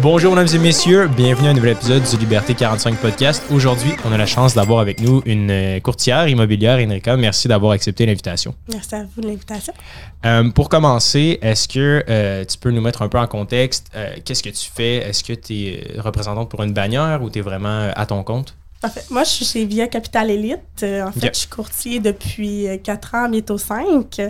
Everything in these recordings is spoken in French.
Bonjour, mesdames et messieurs. Bienvenue à un nouvel épisode du Liberté 45 podcast. Aujourd'hui, on a la chance d'avoir avec nous une euh, courtière immobilière, Enrica. Merci d'avoir accepté l'invitation. Merci à vous de l'invitation. Euh, pour commencer, est-ce que euh, tu peux nous mettre un peu en contexte? Euh, Qu'est-ce que tu fais? Est-ce que tu es représentante pour une bannière ou tu es vraiment à ton compte? Moi, je suis chez Via Capital Elite. En fait, je suis courtier depuis 4 ans, bientôt 5.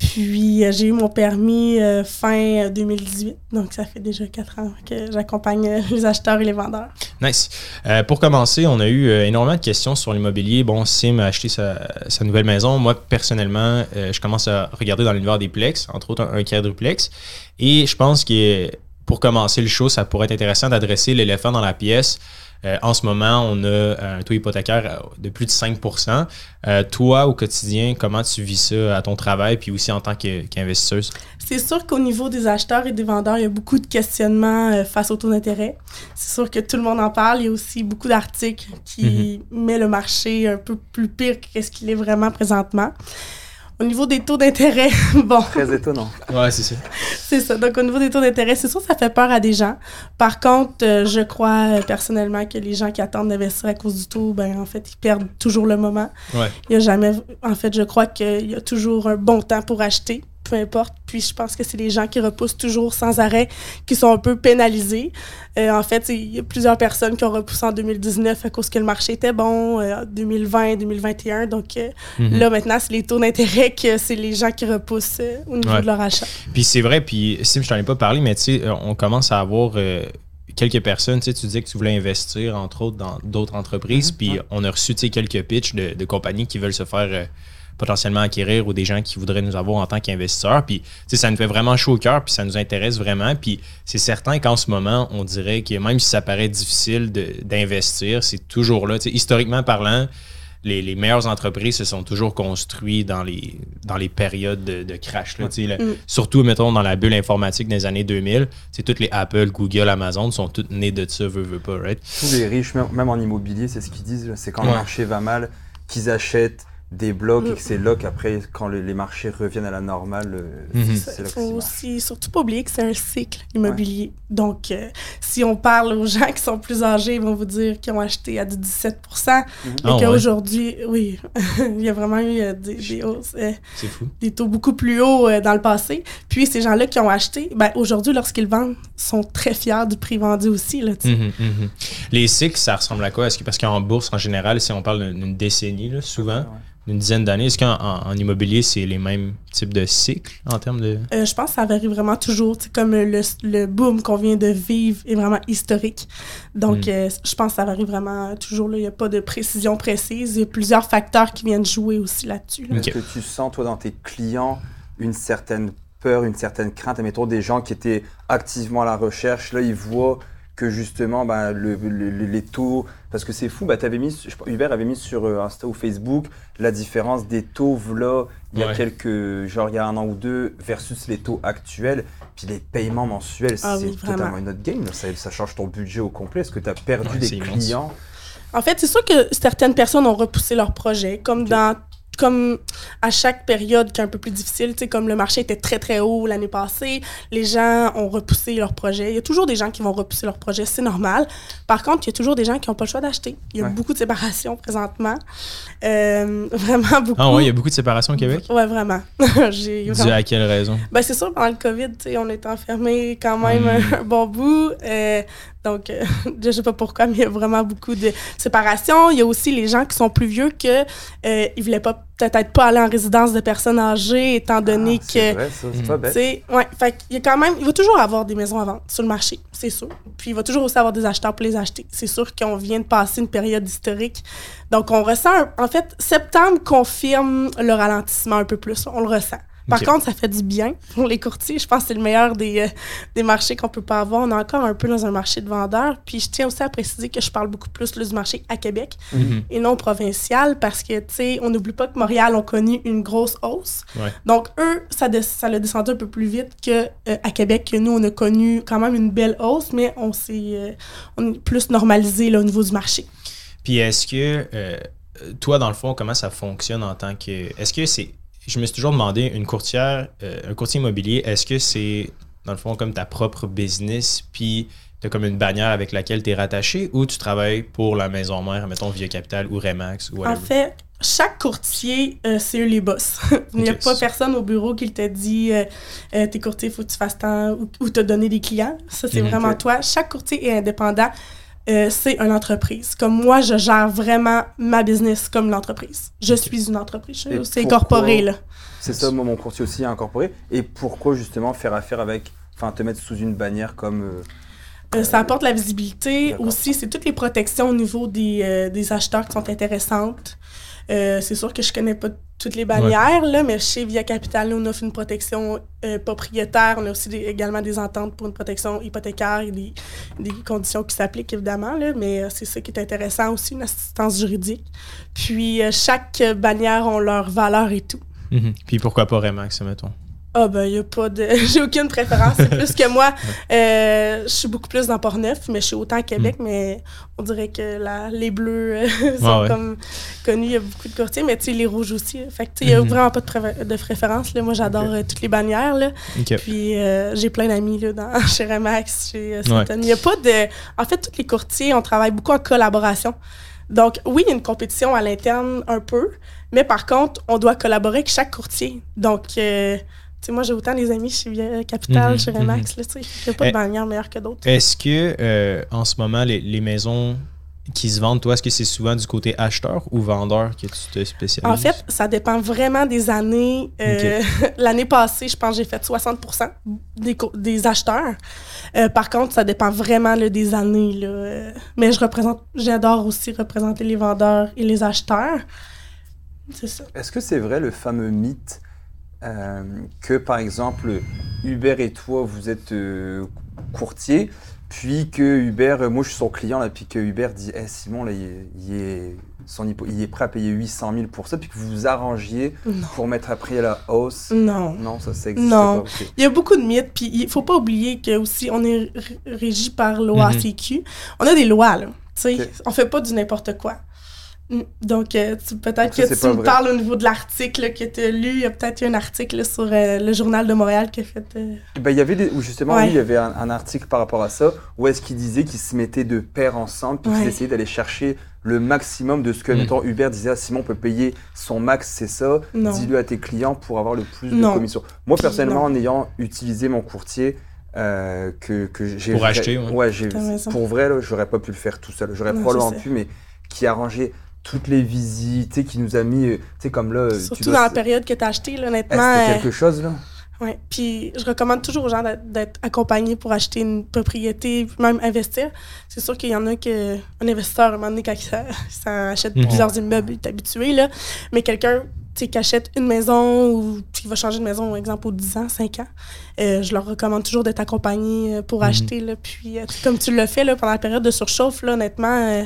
Puis, euh, j'ai eu mon permis euh, fin euh, 2018. Donc, ça fait déjà 4 ans que j'accompagne euh, les acheteurs et les vendeurs. Nice. Euh, pour commencer, on a eu euh, énormément de questions sur l'immobilier. Bon, Sim a acheté sa, nouvelle maison. Moi, personnellement, euh, je commence à regarder dans l'univers des plex, entre autres un, un quadruplex. Et je pense que pour commencer le show, ça pourrait être intéressant d'adresser l'éléphant dans la pièce. Euh, en ce moment, on a un taux hypothécaire euh, de plus de 5% Euh, Toi, au quotidien, comment tu vis ça à ton travail, puis aussi en tant qu'investisseuse? C'est sûr qu'au niveau des acheteurs et des vendeurs, il y a beaucoup de questionnements euh, face au taux d'intérêt. C'est sûr que tout le monde en parle. Il y a aussi beaucoup d'articles qui met le marché un peu plus pire que ce qu'il est vraiment présentement. Au niveau des taux d'intérêt, bon, Très étonnant. Ouais, c'est ça. c'est ça. Donc, au niveau des taux d'intérêt, c'est sûr que ça fait peur à des gens. Par contre, euh, je crois euh, personnellement que les gens qui attendent d'investir à cause du taux, ben, en fait, ils perdent toujours le moment. Ouais. Il y a jamais. En fait, je crois qu'il y a toujours un bon temps pour acheter, peu importe. Puis je pense que c'est les gens qui repoussent toujours sans arrêt qui sont un peu pénalisés. Euh, en fait, il y a plusieurs personnes qui ont repoussé en 2019 à cause que le marché était bon, euh, 2020, 2021. Donc euh, Mhm. là, maintenant, c'est les taux d'intérêt que c'est les gens qui repoussent euh, au niveau Ouais. de leur achat. Puis c'est vrai, puis Sim, je t'en ai pas parlé, mais tu sais, on commence à avoir quelques personnes, tu sais, tu disais que tu voulais investir, entre autres, dans d'autres entreprises, Mhm, puis ouais. on a reçu, tu sais, quelques pitchs de, de compagnies qui veulent se faire euh, potentiellement acquérir ou des gens qui voudraient nous avoir en tant qu'investisseurs, puis tu sais, ça nous fait vraiment chaud au cœur, puis ça nous intéresse vraiment, puis c'est certain qu'en ce moment, on dirait que même si ça paraît difficile de- d'investir, c'est toujours là, tu sais, historiquement parlant, les, les meilleures entreprises se sont toujours construites dans les, dans les périodes de, de crash. Là, tu sais, là. Mm. Surtout, mettons, dans la bulle informatique des années 2000. C'est toutes les Apple, Google, Amazon sont toutes nées de ça, veut, veut pas, right? Tous les riches, même, en immobilier, c'est ce qu'ils disent. C'est quand Ouais. le marché va mal qu'ils achètent des blocs et Mm. que c'est là qu'après, quand le- les marchés reviennent à la normale, euh, Mhm. c'est là que faut aussi surtout pas oublier que c'est un cycle immobilier. Donc, euh, si on parle aux gens qui sont plus âgés, ils vont vous dire qu'ils ont acheté à du 17 Mhm. et Ah ouais. qu'aujourd'hui, oui, il y a vraiment eu euh, des, des hausses, euh, C'est fou. des taux beaucoup plus hauts euh, dans le passé. Puis, ces gens-là qui ont acheté, ben, aujourd'hui, lorsqu'ils vendent, sont très fiers du prix vendu aussi. Là. Mhm, mhm. Les cycles, ça ressemble à quoi? Est-ce que, parce qu'en bourse, en général, si on parle d'une d'une décennie, là, souvent, Ouais. D'une dizaine d'années, est-ce qu'en en, en immobilier, c'est les mêmes types de cycles en termes de. Euh, je pense que ça varie vraiment toujours. sais, Comme le, le boom qu'on vient de vivre est vraiment historique. Donc, Mm. euh, je pense que ça varie vraiment toujours. là. Il n'y a pas de précision précise. Il y a plusieurs facteurs qui viennent jouer aussi là-dessus. là. Est-ce que tu sens, toi, dans tes clients, une certaine peur, une certaine crainte? Admettons, des gens qui étaient activement à la recherche, là, ils voient que justement, le, le- le- les taux... Parce que c'est fou, bah, avais mis, je- Hubert avait mis sur euh, Insta ou Facebook la différence des taux, là, il y a Ouais. quelques... Genre, il y a un an ou deux, versus les taux actuels. Puis les paiements mensuels, Ah c'est oui, vraiment. totalement une autre game. Ça, ça change ton budget au complet. Est-ce que tu as perdu Ouais, des immense. clients? En fait, c'est sûr que certaines personnes ont repoussé leur projet, comme Ok. dans comme à chaque période qui est un peu plus difficile, tu sais, comme le marché était très très haut l'année passée, les gens ont repoussé leur projet. Il y a toujours des gens qui vont repousser leur projet, c'est normal. Par contre, il y a toujours des gens qui n'ont pas le choix d'acheter. Il y a Ouais. beaucoup de séparations présentement. Euh, vraiment beaucoup. Ah ouais, il y a beaucoup de séparation au Québec? Ouais, vraiment. J'ai Dû vraiment- à quelle raison? Ben, c'est sûr, pendant le COVID, tu sais, on est enfermés quand même Mm. un, bon bout. euh, donc, euh, je sais pas pourquoi, mais il y a vraiment beaucoup de séparation. Il y a aussi les gens qui sont plus vieux que euh, ils voulaient pas peut-être pas aller en résidence de personnes âgées, étant donné Ah, c'est que vrai, ça, c'est pas bête. ouais, fait qu'il y a quand même, il va toujours avoir des maisons à vendre sur le marché, c'est sûr. Puis il va toujours aussi avoir des acheteurs pour les acheter. C'est sûr qu'on vient de passer une période historique. Donc on ressent, un- en fait, septembre confirme le ralentissement un peu plus, on le ressent. Par contre, ça fait du bien pour les courtiers. Je pense que c'est le meilleur des, euh, des marchés qu'on peut pas avoir. On est encore un peu dans un marché de vendeurs. Puis je tiens aussi à préciser que je parle beaucoup plus là, du marché à Québec Mhm. et non provincial parce que, tu sais, on n'oublie pas que Montréal ont connu une grosse hausse. Ouais. Donc, eux, ça, l'a descendu un peu plus vite que euh, à Québec, que nous, on a connu quand même une belle hausse, mais on s'est euh, plus normalisé là, au niveau du marché. Puis est-ce que euh, toi, dans le fond, comment ça fonctionne en tant que. Est-ce que c'est. Je me suis toujours demandé, une courtière, euh, un courtier immobilier, est-ce que c'est. dans le fond, comme ta propre business, puis tu as comme une bannière avec laquelle tu es rattaché, ou tu travailles pour la maison mère, mettons Via Capital ou Remax ou En fait, chaque courtier, euh, c'est eux les boss. Il n'y a pas personne au bureau qui te dit euh, euh, tes courtiers, il faut que tu fasses tant ou, ou te donner des clients. Ça, c'est Mhm. vraiment toi. Chaque courtier est indépendant. Euh, c'est une entreprise. Comme moi, je gère vraiment ma business comme l'entreprise. Je suis une entreprise. C'est incorporé, là. C'est ça, moi, mon courtier aussi est incorporé. Et pourquoi justement faire affaire avec, enfin, te mettre sous une bannière comme. euh, Euh, ça apporte la visibilité. Aussi, c'est toutes les protections au niveau des, des acheteurs qui sont intéressantes. C'est sûr que je connais pas toutes les bannières, là, mais chez Via Capital, on offre une protection euh, propriétaire. On a aussi des- également des ententes pour une protection hypothécaire et des, des conditions qui s'appliquent, évidemment. Là, mais euh, c'est ça qui est intéressant aussi, une assistance juridique. Puis, euh, chaque bannière a leur valeur et tout. Mhm. Puis pourquoi pas Remax, mettons? Ah ben, il a pas de... J'ai aucune préférence. C'est plus que moi, euh, je suis beaucoup plus dans Port-Neuf, mais je suis autant à Québec, mais on dirait que la, les bleus euh, sont. Ouais, ouais. comme connus. Il y a beaucoup de courtiers, mais tu sais, les rouges aussi. Fait que tu sais, il y a Mhm. vraiment pas de, préfé- de préférence. Là. Moi, j'adore euh, toutes les bannières, là. Puis j'ai plein d'amis, là, dans, chez Remax, chez Ouais. Sutton. Il y a pas de... En fait, tous les courtiers, on travaille beaucoup en collaboration. Donc, oui, il y a une compétition à l'interne un peu, mais par contre, on doit collaborer avec chaque courtier. Donc, tu sais, moi, j'ai autant des amis chez Capital, chez Remax, là, tu sais. Il n'y a pas Eh. de bannière meilleure que d'autres. Est-ce que euh, en ce moment, les, les maisons qui se vendent, toi, est-ce que c'est souvent du côté acheteur ou vendeur que tu te spécialises? En fait, ça dépend vraiment des années. Euh, L'année passée, je pense que j'ai fait 60 des, des acheteurs. Euh, par contre, ça dépend vraiment là, des années. Là. Mais je représente, j'adore aussi représenter les vendeurs et les acheteurs. C'est ça. Est-ce que c'est vrai le fameux mythe euh, que, par exemple, Hubert et toi, vous êtes euh, courtier, puis que Hubert, euh, moi je suis son client, là, puis que Hubert dit Eh, Simon, là, il, est, il est- son hypo- il est prêt à payer 800 000 pour ça, puis que vous vous arrangiez Non. pour mettre après à la hausse? Non. Non, ça, ça existe Non. pas. Il y a beaucoup de mythes, puis il faut pas oublier que aussi on est régi par loi Mhm. CQ. On a des lois, là. Tu sais, Ok. on fait pas du n'importe quoi. Donc, euh, tu- peut-être que tu me vrai. parles au niveau de l'article que tu as lu. Il y a peut-être eu un article sur euh, le Journal de Montréal qui a fait. euh, Ben, il y avait des- où justement, Ouais. oui, il y avait un, un article par rapport à ça, où est-ce qu'il disait qu'ils se mettaient de pair ensemble, puis qu'ils Ouais. essayaient d'aller chercher le maximum de ce que, Mm. mettons, Hubert disait, ah, Simon peut payer son max, c'est ça, dis-le à tes clients pour avoir le plus de Non. commission. Moi, personnellement, Non. en ayant utilisé mon courtier, euh, que, que j'ai... Pour acheter, ouais. j'ai, T'as raison. pour vrai, là, j'aurais pas pu le faire tout seul. J'aurais probablement pu, mais qui arrangeait toutes les visites, tu sais, qui nous a mis, euh, tu sais, comme là... tu Surtout dois- dans la période que tu as acheté, là, honnêtement. C'était euh, quelque chose, là? Ouais. Puis je recommande toujours aux gens d'être- accompagnés pour acheter une propriété, puis même investir. C'est sûr qu'il y en a que un investisseur, à un moment donné, quand il ça, ça achète Mhm. plusieurs immeubles, il est habitué, là. Mais quelqu'un tu sais, qui achète une maison ou qui va changer de maison, par exemple, aux 10 ans, 5 ans, euh, je leur recommande toujours d'être accompagnés euh, pour Mhm. acheter. Là. Puis euh, comme tu l'as fait là, pendant la période de surchauffe, là, honnêtement, euh,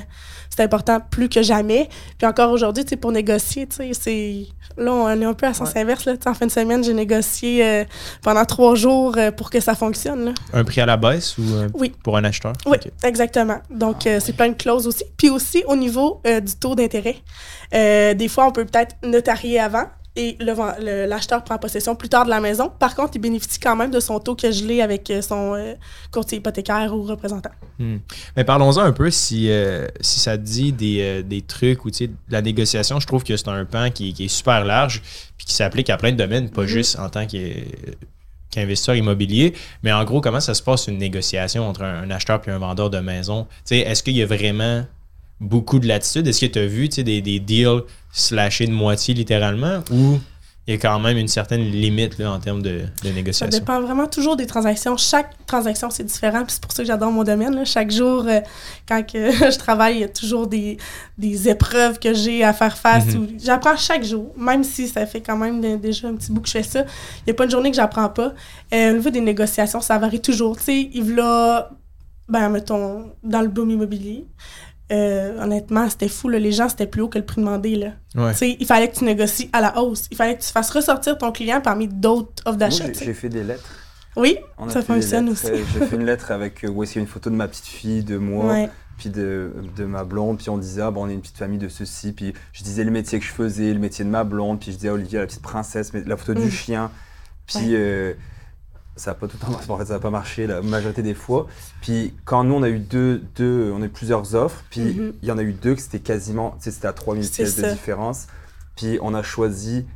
c'est important plus que jamais. Puis encore aujourd'hui, pour négocier, tu sais, c'est... Là, on est un peu à sens Ouais. inverse. Là. En fin de semaine, j'ai négocié euh, pendant trois jours euh, pour que ça fonctionne. Là. Un prix à la baisse ou euh, Oui. pour un acheteur? Oui, exactement. Donc, euh, c'est plein de clauses aussi. Puis aussi, au niveau du taux d'intérêt, des fois, on peut peut-être notarier avant et l'acheteur prend possession plus tard de la maison. Par contre, il bénéficie quand même de son taux que je l'ai avec euh, son euh, courtier hypothécaire ou représentant. Hmm. Mais parlons-en un peu si, euh, si ça te dit des, euh, des trucs ou tu sais, de la négociation. Je trouve que c'est un pan qui, qui est super large puis qui s'applique à plein de domaines, pas Mhm. juste en tant qu'investisseur immobilier. Mais en gros, comment ça se passe une négociation entre un, un acheteur et un vendeur de maison? Tu sais, Est-ce qu'il y a vraiment beaucoup de latitude? Est-ce que tu as vu tu sais, des, des deals slashés de moitié littéralement ou il y a quand même une certaine limite là, en termes de, de Ça négociation? dépend vraiment toujours des transactions. Chaque transaction, c'est différent. C'est pour ça que j'adore mon domaine. là. Chaque jour, euh, quand que je travaille, il y a toujours des, des épreuves que j'ai à faire face. Mhm. J'apprends chaque jour, même si ça fait quand même de- déjà un petit bout que je fais ça. Il n'y a pas une journée que j'apprends pas. Euh, au niveau des négociations, ça varie toujours. Tu sais, il là, ben, mettons, dans le boom immobilier, euh, honnêtement, c'était fou. là. Les gens, c'était plus haut que le prix demandé. Là. Ouais. Tu sais, il fallait que tu négocies à la hausse. Il fallait que tu fasses ressortir ton client parmi d'autres offres Moi, d'achat. j'ai- fait des lettres. Oui, On a Ça fonctionne aussi. J'ai fait une lettre avec euh, où est-ce qu'il y a une photo de ma petite fille, de moi, ouais. puis de, de ma blonde, puis on disait, ah, bon, on est une petite famille de ceci, puis je disais le métier que je faisais, le métier de ma blonde, puis je disais Olivia, la petite princesse, mais la photo Mm. du chien, puis Ouais. euh, ça n'a pas tout le temps en fait, ça a pas marché la majorité des fois. Puis quand nous, on a eu deux, deux on a eu plusieurs offres, puis Mhm. il y en a eu deux que c'était quasiment, tu sais, c'était à 3000 C'est pièces de différence. Puis on a choisi,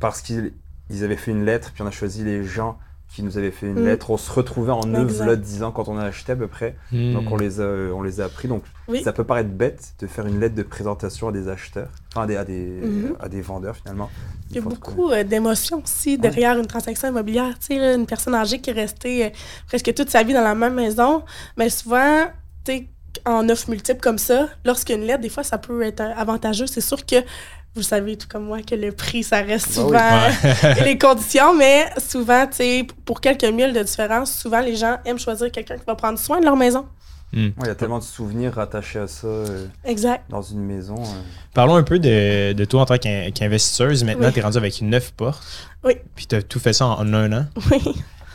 parce qu'ils ils avaient fait une lettre, puis on a choisi les gens qui nous avaient fait une Mm. lettre. On se retrouvait en là, 10 ans quand on a acheté à peu près. Hmm. Donc on les, a, on les a pris. Donc Oui. ça peut paraître bête de faire une lettre de présentation à des acheteurs, enfin à des, à des, Mhm. à des vendeurs finalement. Il y a beaucoup euh, d'émotions aussi derrière une transaction immobilière. Tu sais, une personne âgée qui est restée euh, presque toute sa vie dans la même maison, mais souvent, tu sais, en offre multiple comme ça, lorsqu'il y a une lettre, des fois, ça peut être euh, avantageux. C'est sûr que vous savez, tout comme moi, que le prix, ça reste Bah oui. souvent Ouais. les conditions, mais souvent, tu sais, pour quelques mille de différence, souvent, les gens aiment choisir quelqu'un qui va prendre soin de leur maison. Hmm. Ouais, Il y a tellement de souvenirs rattachés à ça euh, Exact. dans une maison. euh. Parlons un peu de, de toi en tant qu'in- qu'investisseuse. Maintenant, Oui. tu es rendu avec neuf portes. Oui. Puis tu as tout fait ça en, en un an. Oui.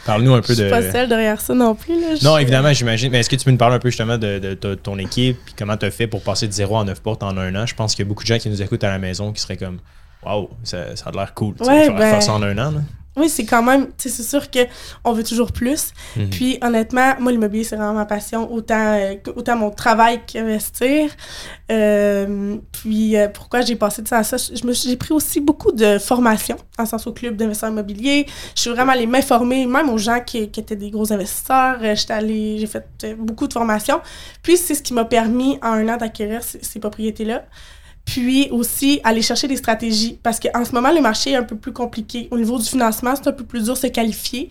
Parle-nous un Je peu suis de. pas seule derrière ça non plus. Là. Je Non, évidemment, j'imagine. Mais est-ce que tu peux nous parler un peu justement de, de- de ton équipe puis comment tu as fait pour passer de zéro à neuf portes en un an? Je pense qu'il y a beaucoup de gens qui nous écoutent à la maison qui seraient comme Waouh, ça, ça a l'air cool. Ouais, faire, ben- faire ça en un an. là. Oui, c'est quand même, c'est sûr qu'on veut toujours plus. Mhm. Puis honnêtement, moi, l'immobilier, c'est vraiment ma passion, autant, euh, que- autant mon travail qu'investir. Euh, puis euh, pourquoi j'ai passé de ça à ça? Je me suis- J'ai pris aussi beaucoup de formations, en sens au club d'investisseurs immobiliers. Je suis vraiment allée m'informer, même aux gens qui, qui étaient des gros investisseurs. J'étais allée, j'ai fait beaucoup de formations. Puis c'est ce qui m'a permis en un an d'acquérir ces, ces propriétés-là. Puis aussi aller chercher des stratégies parce qu'en ce moment le marché est un peu plus compliqué. Au niveau du financement, c'est un peu plus dur de se qualifier.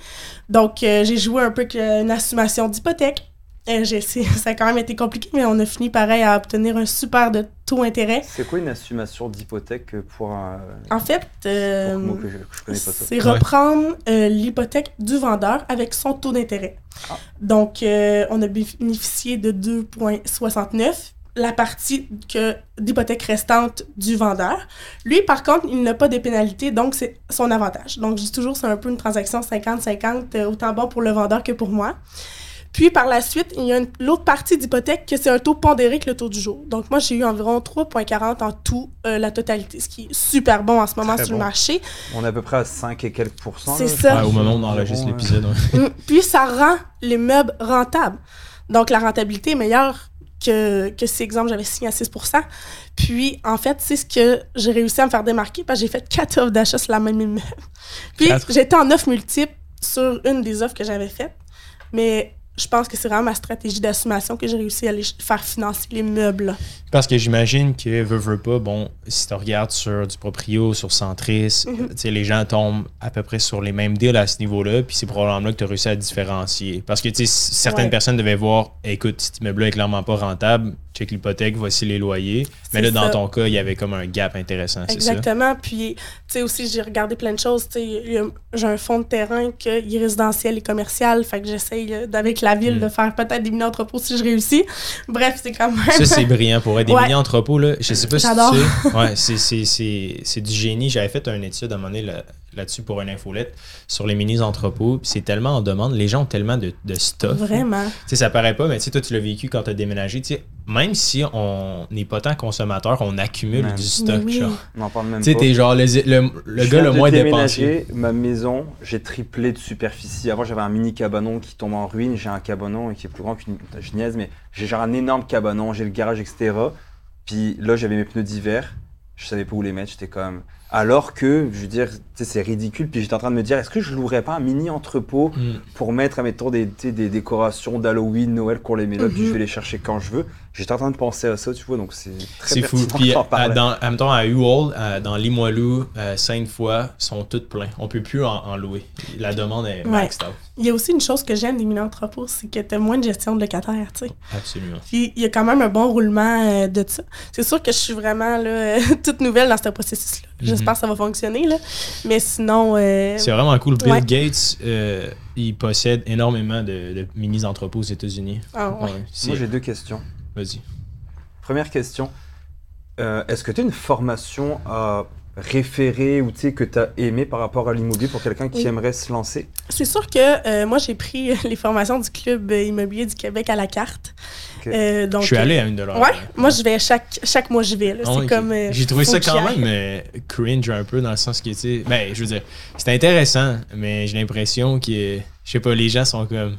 Donc euh, j'ai joué un peu avec euh, une assumation d'hypothèque. Euh, ça a quand même été compliqué, mais on a fini pareil à obtenir un super de taux d'intérêt. C'est quoi une assumation d'hypothèque pour un. En fait, euh, c'est reprendre l'hypothèque du vendeur avec son taux d'intérêt. Ah. Donc, on a bénéficié de 2,69 la partie que d'hypothèque restante du vendeur. Lui, par contre, il n'a pas de pénalité, donc c'est son avantage. Donc, je dis toujours, c'est un peu une transaction 50-50, euh, autant bon pour le vendeur que pour moi. Puis, par la suite, il y a une- l'autre partie d'hypothèque que c'est un taux pondéré que le taux du jour. Donc, moi, j'ai eu environ 3,40 en tout, euh, la totalité, ce qui est super bon en ce moment Très sur bon. le marché. On est à peu près à 5 et quelques pourcents. C'est ça. au moment où on enregistre l'épisode. ouais. Mm. Puis ça rend les meubles rentables. Donc la rentabilité est meilleure que, que si, exemple, j'avais signé à 6% Puis en fait, c'est ce que j'ai réussi à me faire démarquer parce que j'ai fait quatre offres d'achat sur la même immeuble. Puis j'étais en offre multiple sur une des offres que j'avais faites. Mais je pense que c'est vraiment ma stratégie d'assumation que j'ai réussi à aller faire financer les meubles. Parce que j'imagine que, veux, veux pas, bon, si tu regardes sur du proprio, sur Centris, tu sais, les gens tombent à peu près sur les mêmes deals à ce niveau-là, puis c'est probablement là que tu as réussi à différencier. Parce que, tu certaines Ouais. personnes devaient voir, écoute, cet immeuble-là est clairement pas rentable, check l'hypothèque, voici les loyers. Mais là, dans ça. ton cas, il y avait comme un gap intéressant, c'est ça? Exactement. Puis, tu sais, aussi, j'ai regardé plein de choses. Tu sais, j'ai un fonds de terrain qui est résidentiel et commercial. Fait que j'essaye, avec la ville, Mm. de faire peut-être des mini-entrepôts si je réussis. Bref, c'est quand même. Ça, c'est brillant pour être des mini-entrepôts. Là. Je sais pas si tu sais. Ouais, c'est, du génie. J'avais fait une étude à un moment donné là, là-dessus pour une infolette sur les mini-entrepôts. C'est tellement en demande. Les gens ont tellement de, de stuff. Vraiment. Tu sais, ça paraît pas, mais tu sais, toi, tu l'as vécu quand tu as déménagé. Tu sais, même si on n'est pas tant consommateur, on accumule du stock. Oui. genre. On n'en parle même Tu sais, t'es genre le, le, le gars le de moins dépensé. déménager ma maison, j'ai triplé de superficie. Avant, j'avais un mini cabanon qui tombe en ruine. J'ai un cabanon qui est plus grand qu'une je niaise, mais j'ai genre un énorme cabanon, j'ai le garage, etc. Puis là, j'avais mes pneus d'hiver. Je savais pas où les mettre. J'étais comme. Alors que, je veux dire, c'est ridicule. Puis j'étais en train de me dire, est-ce que je louerais pas un mini entrepôt Mm. pour mettre, admettons, des, sais, des décorations d'Halloween, Noël qu'on les met là, puis Mhm. je vais les chercher quand je veux. J'étais en train de penser à ça, tu vois, donc c'est très C'est fou. Puis, d'en à, parler. dans, à, mettons, à Uwald, à- dans Limoilou, euh, Sainte-Foy, sont toutes pleins. On peut plus en, en louer. La demande est Ouais. maxed out. Il y a aussi une chose que j'aime des mini-entrepôts, c'est que tu as moins de gestion de locataires, tu sais. Absolument. Puis il y a quand même un bon roulement euh, de ça. C'est sûr que je suis vraiment là, euh, toute nouvelle dans ce processus-là. J'espère que ça va fonctionner, là. Mais sinon. euh, C'est vraiment cool. Bill Ouais. Gates, euh, il possède énormément de, de mini-entrepôts aux États-Unis. ah, ouais. Ouais, c'est- Moi, j'ai deux questions. Vas-y. Première question. Euh, Est-ce que tu as une formation à référer ou que tu as aimé par rapport à l'immobilier pour quelqu'un qui Oui. aimerait se lancer? C'est sûr que euh, moi, j'ai pris les formations du Club immobilier du Québec à la carte. Euh, donc, Je suis allé à une de leurs. Ouais, moi, je vais chaque, chaque mois, j'y vais. là. C'est ouais, comme. euh, J'ai trouvé ça quand même euh, cringe un peu dans le sens que, tu sais, ben, je veux dire, c'était intéressant, mais j'ai l'impression que je sais pas, les gens sont comme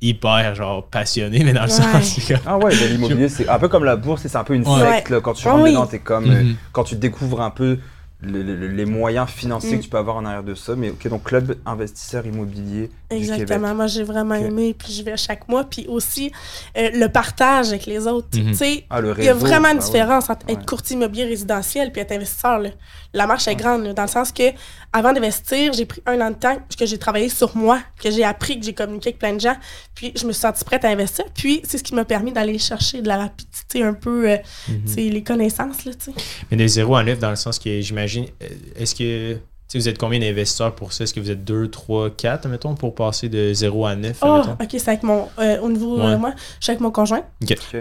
hyper genre passionnés, mais dans le Ouais. sens, c'est comme. Ah ouais, mais l'immobilier, c'est un peu comme la bourse, c'est un peu une Ouais. secte. là. Quand tu rentres oui. dedans, t'es comme. euh, Mhm. quand tu découvres un peu le- le- les moyens financiers Mm. que tu peux avoir en arrière de ça. Mais ok, donc club investisseur immobilier. Exactement. Moi, j'ai vraiment aimé, puis je vais chaque mois. Puis aussi, euh, le partage avec les autres. Tu sais, Ah, le réseau. il y a vraiment une ah différence entre être courtier immobilier résidentiel puis être investisseur. là. La marche est grande, là, dans le sens que avant d'investir, j'ai pris un an de temps que j'ai travaillé sur moi, que j'ai appris, que j'ai communiqué avec plein de gens, puis je me suis sentie prête à investir. Puis c'est ce qui m'a permis d'aller chercher de la rapidité, un peu, euh, Mhm. tu sais, les connaissances. Là, tu sais. Mais de 0 à 9, dans le sens que j'imagine, euh, est-ce que. Tu sais, vous êtes combien d'investisseurs pour ça? Est-ce que vous êtes 2, 3, 4, mettons, pour passer de 0 à 9, Oh, mettons? ok, c'est avec mon. euh, au niveau, Ouais. euh, moi, je suis avec mon conjoint.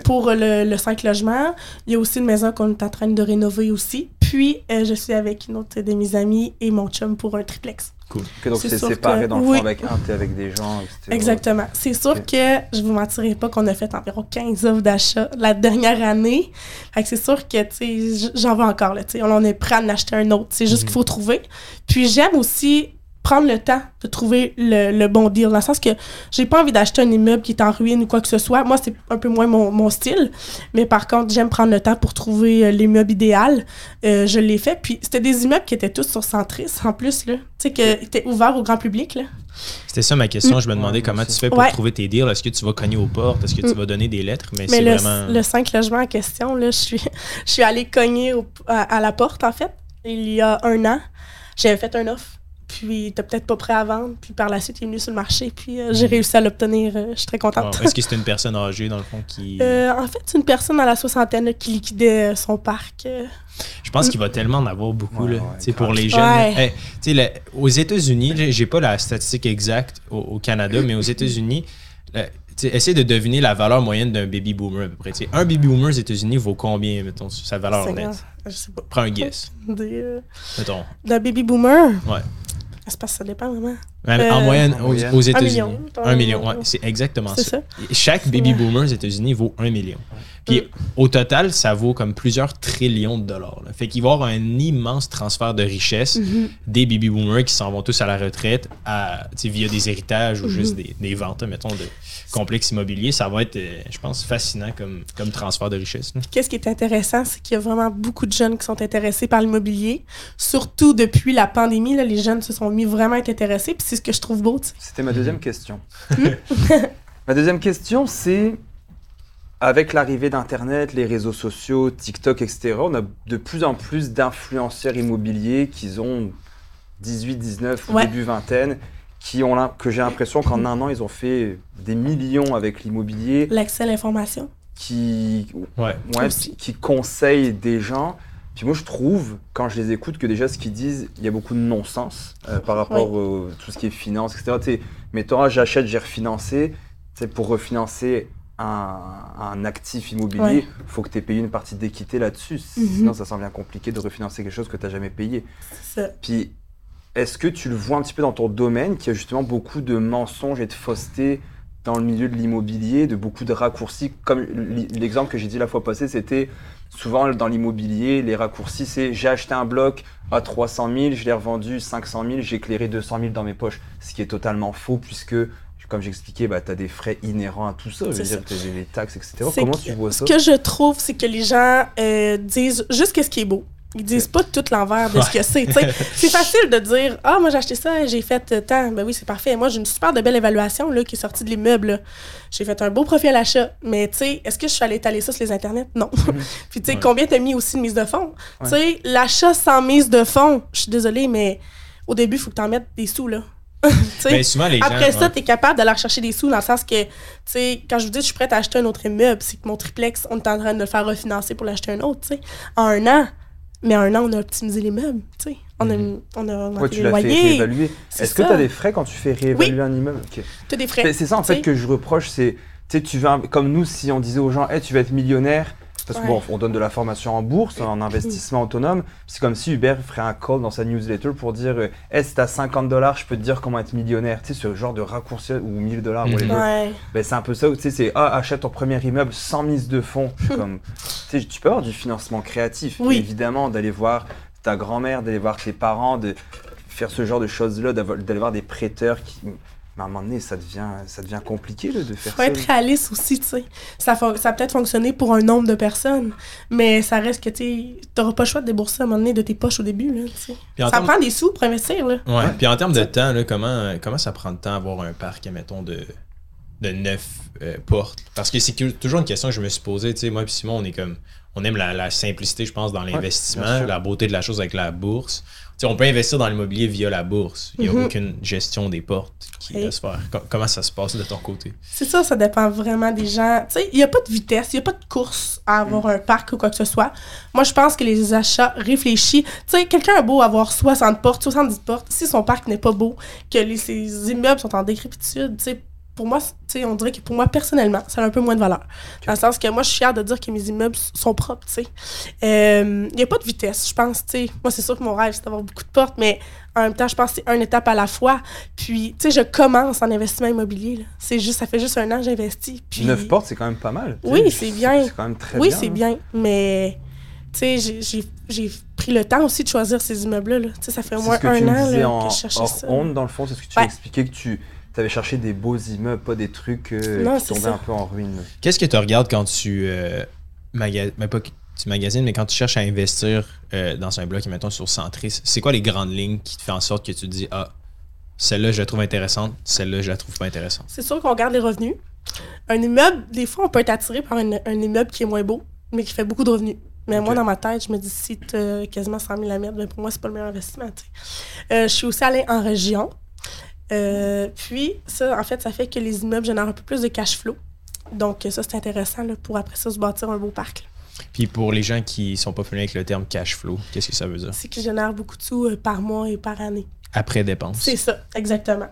Pour euh, le, le 5 logements, il y a aussi une maison qu'on est en train de rénover aussi. Puis, euh, je suis avec une autre de mes amies et mon chum pour un triplex. Ok, donc C'est séparé que- dans le oui. fond avec un, t'es avec des gens, etc. Exactement. C'est sûr que je vous mentirai pas qu'on a fait environ 15 offres d'achat la dernière année. Fait que c'est sûr que, tu sais, j- j'en veux encore, là. On est prêt à en acheter un autre. C'est juste Mhm. qu'il faut trouver. Puis j'aime aussi prendre le temps de trouver le, le bon deal. Dans le sens que j'ai pas envie d'acheter un immeuble qui est en ruine ou quoi que ce soit. Moi, c'est un peu moins mon, mon style. Mais par contre, j'aime prendre le temps pour trouver euh, l'immeuble idéal. Euh, je l'ai fait. Puis c'était des immeubles qui étaient tous sur Centris, en plus, là. Tu sais, qui étaient ouverts au grand public, là. C'était ça ma question. Je me demandais Ouais, comment tu fais pour Ouais. trouver tes deals. Est-ce que tu vas cogner aux portes? Est-ce que tu Mm. vas donner des lettres? Mais, Mais c'est le, vraiment. le 5 logements en question, là, je suis, je suis allée cogner au- à, à la porte, en fait, il y a un an. J'avais fait un offre, puis était peut-être pas prêt à vendre, puis par la suite, il est venu sur le marché, puis euh, j'ai réussi à l'obtenir. euh, je suis très contente. Wow. Est-ce que c'est une personne âgée, dans le fond, qui. Euh, en fait, c'est une personne à la soixantaine là, qui liquidait euh, son parc. Je pense qu'il va tellement en avoir beaucoup Ouais, là, ouais, pour les jeunes. Ouais. Hey, aux États-Unis, j'ai pas la statistique exacte au, au Canada, mais aux États-Unis, essaie de deviner la valeur moyenne d'un baby boomer à peu près. Tu sais, un baby boomer aux États-Unis vaut combien, mettons, sa valeur nette? je sais pas. Prends un guess, Des, mettons. D'un baby boomer? Ouais. C'est parce que ça dépend. Même Euh, en moyenne, En aux, moyenne. aux Un États-Unis. million. Un million, ouais, c'est exactement ça. Chaque baby boomer aux États-Unis vaut un million. Puis Mm. au total, ça vaut comme plusieurs trillions de dollars. là. Fait qu'il va y avoir un immense transfert de richesse Mhm. des baby boomers qui s'en vont tous à la retraite à, via des héritages ou Mhm. juste des, des ventes, mettons, de complexes immobiliers. Ça va être, euh, je pense, fascinant comme, comme transfert de richesse. Qu'est-ce qui est intéressant, c'est qu'il y a vraiment beaucoup de jeunes qui sont intéressés par l'immobilier. Surtout depuis la pandémie, là, les jeunes se sont mis vraiment à être intéressés. Puis c'est ce que je trouve beau. C'était ma deuxième question. ma deuxième question, c'est avec l'arrivée d'Internet, les réseaux sociaux, TikTok, etc., on a de plus en plus d'influenceurs immobiliers qui ont 18, 19 ou Ouais. début vingtaine, qui ont l'im- que j'ai l'impression qu'en un an, ils ont fait des millions avec l'immobilier, L'accès à l'information. qui, Ouais. qui conseillent des gens. Puis moi, je trouve, quand je les écoute, que déjà, ce qu'ils disent, il y a beaucoup de non-sens euh, par rapport au tout ce qui est finance, etc. Tu sais, mettons, j'achète, j'ai refinancé. Tu sais, pour refinancer un, un actif immobilier, il Ouais. faut que tu aies payé une partie d'équité là-dessus. Mhm. Sinon, ça bien compliqué de refinancer quelque chose que tu n'as jamais payé. Puis, est-ce que tu le vois un petit peu dans ton domaine, qu'il y a justement beaucoup de mensonges et de fausseté dans le milieu de l'immobilier, de beaucoup de raccourcis? Comme l'exemple que j'ai dit la fois passée, c'était souvent dans l'immobilier, les raccourcis, c'est j'ai acheté un bloc à 300 000, je l'ai revendu 500 000, j'ai éclairé 200 000 dans mes poches. Ce qui est totalement faux, puisque, comme j'expliquais, bah, tu as des frais inhérents à tout ça. Je veux dire, tu as les taxes, etc. Comment que- tu vois Ce ça que je trouve, c'est que les gens euh, disent juste qu'est-ce qui est beau. Ils disent pas tout l'envers de ce que c'est. C'est facile de dire Ah, moi j'ai acheté ça, j'ai fait tant. Ben oui, c'est parfait. Moi j'ai une super de belle évaluation là, qui est sortie de l'immeuble. J'ai fait un beau profil à l'achat. Mais tu sais, est-ce que je suis allée étaler ça sur les internets? Non. Puis tu sais, Ouais. combien t'as mis aussi de mise de fonds? Ouais. Tu sais, l'achat sans mise de fonds, je suis désolée, mais au début, il faut que t'en mettes des sous là. Ben, souvent, les après gens. ça, tu es capable d'aller rechercher des sous dans le sens que, tu sais, quand je vous dis que je suis prête à acheter un autre immeuble, c'est que mon triplex, on est en train de le faire refinancer pour l'acheter un autre, tu sais. En un an. Mais un an, on a optimisé l'immeuble, tu sais. On a, Mhm. on a augmenté Ouais, tu les loyers. réévaluer. Est-ce que tu as des frais quand tu fais réévaluer un immeuble? Ok. T'as des frais. C'est ça en tu fait que je reproche, c'est tu sais, tu vas comme nous si on disait aux gens, hey, tu vas être millionnaire, parce que Ouais. bon, on donne de la formation en bourse, en investissement autonome. C'est comme si Hubert ferait un call dans sa newsletter pour dire, euh, hey, si t'as 50 dollars, je peux te dire comment être millionnaire. Tu sais, ce genre de raccourci ou 1000 dollars, whatever. Ouais. Ben, c'est un peu ça où tu sais, c'est ah, achète ton premier immeuble sans mise de fonds. Comme, tu sais, tu peux avoir du financement créatif, Oui. évidemment, d'aller voir ta grand-mère, d'aller voir tes parents, de faire ce genre de choses-là, d'avoir- d'aller voir des prêteurs qui, Mais à un moment donné, ça devient, ça devient compliqué là, de faire faut ça. être réaliste aussi, tu sais. Ça, ça a peut-être fonctionné pour un nombre de personnes, mais ça reste que, tu n'auras pas le choix de débourser à un moment donné de tes poches au début, là, Ça prend des sous pour investir, là. Ouais. Puis en termes de temps, là, comment, comment ça prend de temps avoir un parc, mettons, de, de neuf euh, portes? Parce que c'est toujours une question que je me suis posée. Tu sais, moi et Simon, on est comme. On aime la, la simplicité, je pense, dans l'investissement, la beauté de la chose avec la bourse. On peut investir dans l'immobilier via la bourse. Il n'y a Mhm. aucune gestion des portes qui va se faire. Co- comment ça se passe de ton côté? C'est ça, ça dépend vraiment des gens. Tu sais, il n'y a pas de vitesse, il n'y a pas de course à avoir un parc ou quoi que ce soit. Moi, je pense que les achats réfléchis. Tu sais, quelqu'un a beau avoir 60 portes, 70 portes, si son parc n'est pas beau, que les, ses immeubles sont en décrépitude, tu sais, pour moi, c- tu sais, on dirait que pour moi, personnellement, ça a un peu moins de valeur. Dans le sens que moi, je suis fière de dire que mes immeubles sont propres, tu sais. Euh, Il n'y a pas de vitesse, je pense, tu sais. Moi, c'est sûr que mon rêve, c'est d'avoir beaucoup de portes, mais en même temps, je pense que c'est une étape à la fois. Puis, tu sais, je commence en investissement immobilier. là. C'est juste, ça fait juste un an que j'investis. Puis, Neuf portes, c'est quand même pas mal. Oui, c'est bien. C'est quand même très oui, bien. c'est hein. bien, mais tu sais, j'ai- pris le temps aussi de choisir ces immeubles-là. là. Tu sais, ça fait au moins un an là, en que je cherchais hors ça. honte, dans le fond, c'est ce que tu Ouais. que tu avais cherché des beaux immeubles, pas des trucs euh, Non, qui tombaient ça. un peu en ruine. Qu'est-ce que tu regardes quand tu euh, maga- mais pas que tu magasines, mais quand tu cherches à investir euh, dans un bloc, mettons sur Centris, c'est quoi les grandes lignes qui te font en sorte que tu te dis Ah, celle-là, je la trouve intéressante, celle-là, je la trouve pas intéressante? C'est sûr qu'on regarde les revenus. Un immeuble, des fois, on peut être attiré par un, un immeuble qui est moins beau, mais qui fait beaucoup de revenus. Mais moi, dans ma tête, je me dis, si tu as quasiment 100 000 à mettre, ben pour moi, c'est pas le meilleur investissement. tu. Euh, je suis aussi allée en région. Euh, puis, ça, en fait, ça fait que les immeubles génèrent un peu plus de cash flow. Donc, ça, c'est intéressant là, pour après ça se bâtir un beau parc. là. Puis pour les gens qui sont pas familiers avec le terme cash flow, qu'est-ce que ça veut dire? C'est qu'ils génèrent beaucoup de sous euh, par mois et par année. Après dépense. C'est ça, exactement.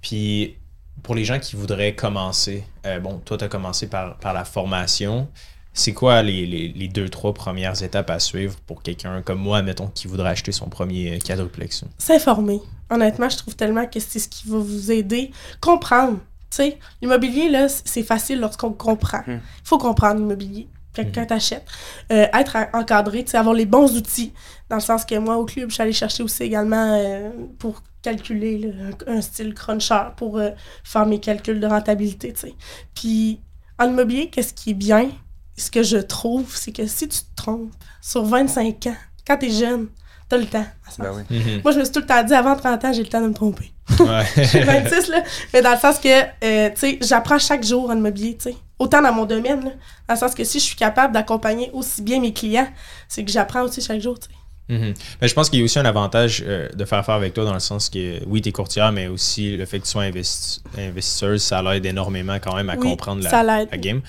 Puis pour les gens qui voudraient commencer, euh, bon, toi, tu as commencé par, par la formation. C'est quoi les, les, les deux, trois premières étapes à suivre pour quelqu'un comme moi, mettons, qui voudrait acheter son premier quadruplex? S'informer. Honnêtement, je trouve tellement que c'est ce qui va vous aider. Comprendre. Tu sais, l'immobilier, là, c'est facile lorsqu'on comprend. Il Hmm. faut comprendre l'immobilier. Quelqu'un Mhm. t'achète. Euh, être en- encadré, tu avoir les bons outils. Dans le sens que moi, au club, je suis allée chercher aussi également euh, pour calculer là, un, style cruncher pour euh, faire mes calculs de rentabilité, tu. Puis, en immobilier, qu'est-ce qui est bien? Ce que je trouve, c'est que si tu te trompes sur 25 ans, quand t'es jeune, t'as le temps. à ce Ben. Mhm. Moi, je me suis tout le temps dit, avant 30 ans, j'ai le temps de me tromper. Ouais. J'ai 26, là. Mais dans le sens que, euh, tu sais, j'apprends chaque jour en immobilier, tu sais. Autant dans mon domaine, là. Dans le sens que si je suis capable d'accompagner aussi bien mes clients, c'est que j'apprends aussi chaque jour, tu sais. Mhm. Mais je pense qu'il y a aussi un avantage euh, de faire affaire avec toi dans le sens que, oui, tu es courtière, mais aussi le fait que tu sois investi- investisseuse, ça l'aide énormément quand même à Oui, comprendre la, ça l'aide. la game.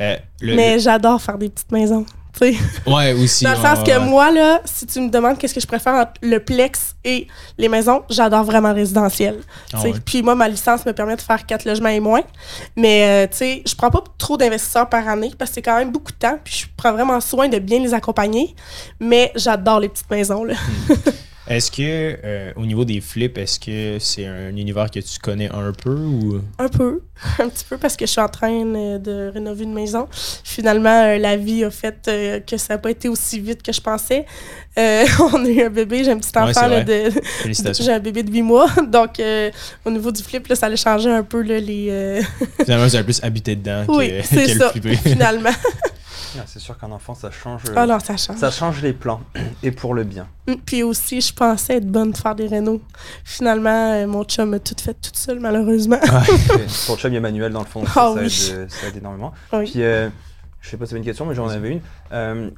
Euh, le- Mais j'adore faire des petites maisons, tu sais. le- ouais, aussi. Dans le sens que moi, là, si tu me demandes qu'est-ce que je préfère entre le plex et les maisons, j'adore vraiment résidentiel. Ah ouais. Puis moi, ma licence me permet de faire quatre logements et moins. Mais, euh, tu sais, je prends pas trop d'investisseurs par année parce que c'est quand même beaucoup de temps. Puis je prends vraiment soin de bien les accompagner. Mais j'adore les petites maisons, là. Est-ce que, euh, au niveau des flips, est-ce que c'est un univers que tu connais un peu ou? Un peu, un petit peu parce que je suis en train euh, de rénover une maison. Finalement, euh, la vie a fait euh, que ça n'a pas été aussi vite que je pensais. On a eu un bébé, j'ai un petit enfant là, de, Félicitations. J'ai un bébé de 8 mois, donc au niveau du flip, là, ça allait changer un peu là, les. Finalement, avez plus habité dedans Oui, que, c'est que le finalement. Ah, C'est sûr qu'un enfant, ça change, euh, Ah non, ça change. ça change les plans. Et pour le bien. Mm, Puis aussi, je pensais être bonne de faire des rénaux. Finalement, euh, mon chum a tout fait toute seule, malheureusement. Pour le chum, il y a Manuel dans le fond. Ah ça, oui. aide, euh, ça aide énormément. Oui. Puis, euh, je sais pas si c'est une question, mais j'en avais une. Euh,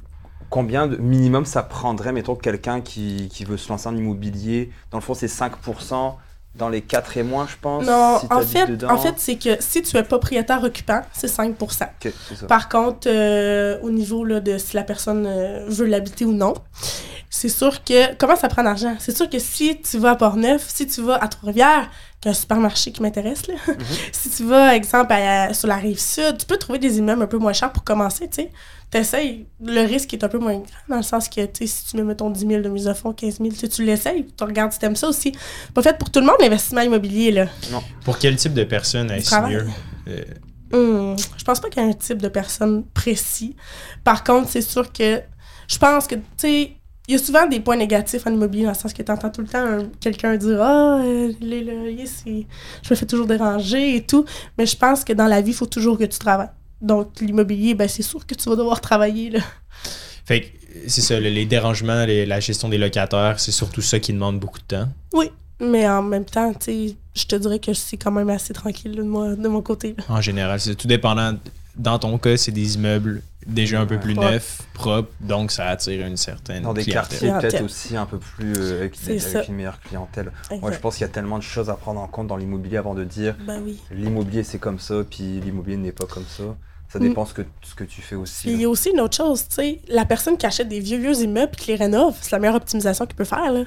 combien de minimum ça prendrait, mettons, quelqu'un qui, qui veut se lancer en immobilier? Dans le fond, c'est 5% dans les 4 et moins, je pense. Non, si en fait, dedans. en fait c'est que si tu es propriétaire occupant, c'est 5 Ok, c'est ça. Par contre, euh, au niveau là, de si la personne euh, veut l'habiter ou non, c'est sûr que. Comment ça prend d'argent? C'est sûr que si tu vas à Port-Neuf, si tu vas à Trois-Rivières, qui est un supermarché qui m'intéresse, là, Mhm. si tu vas, exemple, à- sur la rive sud, tu peux trouver des immeubles un peu moins chers pour commencer, tu sais. T'essayes, le risque est un peu moins grand, dans le sens que, tu sais, si tu mets, mettons, 10 000 de mise à fond, 15 000, tu tu l'essayes, tu regardes si t'aimes ça aussi. Pas fait pour tout le monde, l'investissement immobilier, là. Pour quel type de personne est-ce mieux Euh, Hmm, je pense pas qu'il y ait un type de personne précis. Par contre, c'est sûr que je pense que, tu sais, il y a souvent des points négatifs en immobilier, dans le sens que tu entends tout le temps un- quelqu'un dire Ah, euh, les loyers, c'est. Je me fais toujours déranger et tout. Mais je pense que dans la vie, il faut toujours que tu travailles. Donc, l'immobilier, ben, c'est sûr que tu vas devoir travailler. Là. Fait que c'est ça, le- les dérangements, les- la gestion des locataires, c'est surtout ça qui demande beaucoup de temps. Oui. Mais en même temps, tu je te dirais que c'est quand même assez tranquille là, de, moi, de mon côté. là. En général, c'est tout dépendant. Dans ton cas, c'est des immeubles déjà un peu plus Ouais. neufs, propres, donc ça attire une certaine Dans des clientèle. quartiers peut-être Clientèle. aussi un peu plus euh, avec, C'est avec ça. une meilleure clientèle. Moi, je pense qu'il y a tellement de choses à prendre en compte dans l'immobilier avant de dire Ben oui. l'immobilier c'est comme ça, puis l'immobilier n'est pas comme ça. Ça Mm. dépend ce que, ce que tu fais aussi. Puis il y a aussi une autre chose, tu sais, la personne qui achète des vieux, vieux immeubles et qui les rénove, c'est la meilleure optimisation qu'il peut faire, là.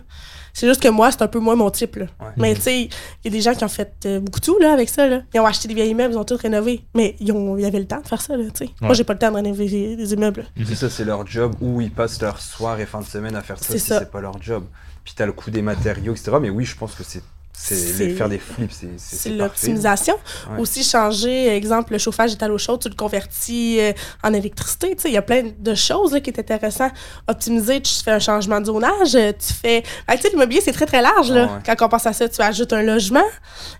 C'est juste que moi, c'est un peu moins mon type, là. Ouais. Mais tu sais, il y a des gens qui ont fait euh, beaucoup de tout, là, avec ça, là. Ils ont acheté des vieilles immeubles, ils ont tout rénové. Mais ils, ont, ils avaient le temps de faire ça, là, tu sais. Moi, Ouais. j'ai pas le temps de rénover des, immeubles. C'est ça, c'est leur job où ils passent leur soir et fin de semaine à faire ça C'est si ça. c'est pas leur job. Puis t'as le coût des matériaux, etc. Mais oui, je pense que c'est c'est faire des flips, c'est l'optimisation. Ouais. Aussi, changer, exemple, le chauffage est à l'eau chaude, tu le convertis euh, en électricité. Tu sais, il y a plein de choses là, qui est intéressant. Optimiser, tu fais un changement de zonage, euh, tu fais. Sais, l'immobilier, c'est très, très large. Là. Ah ouais. Quand on pense à ça, tu ajoutes un logement.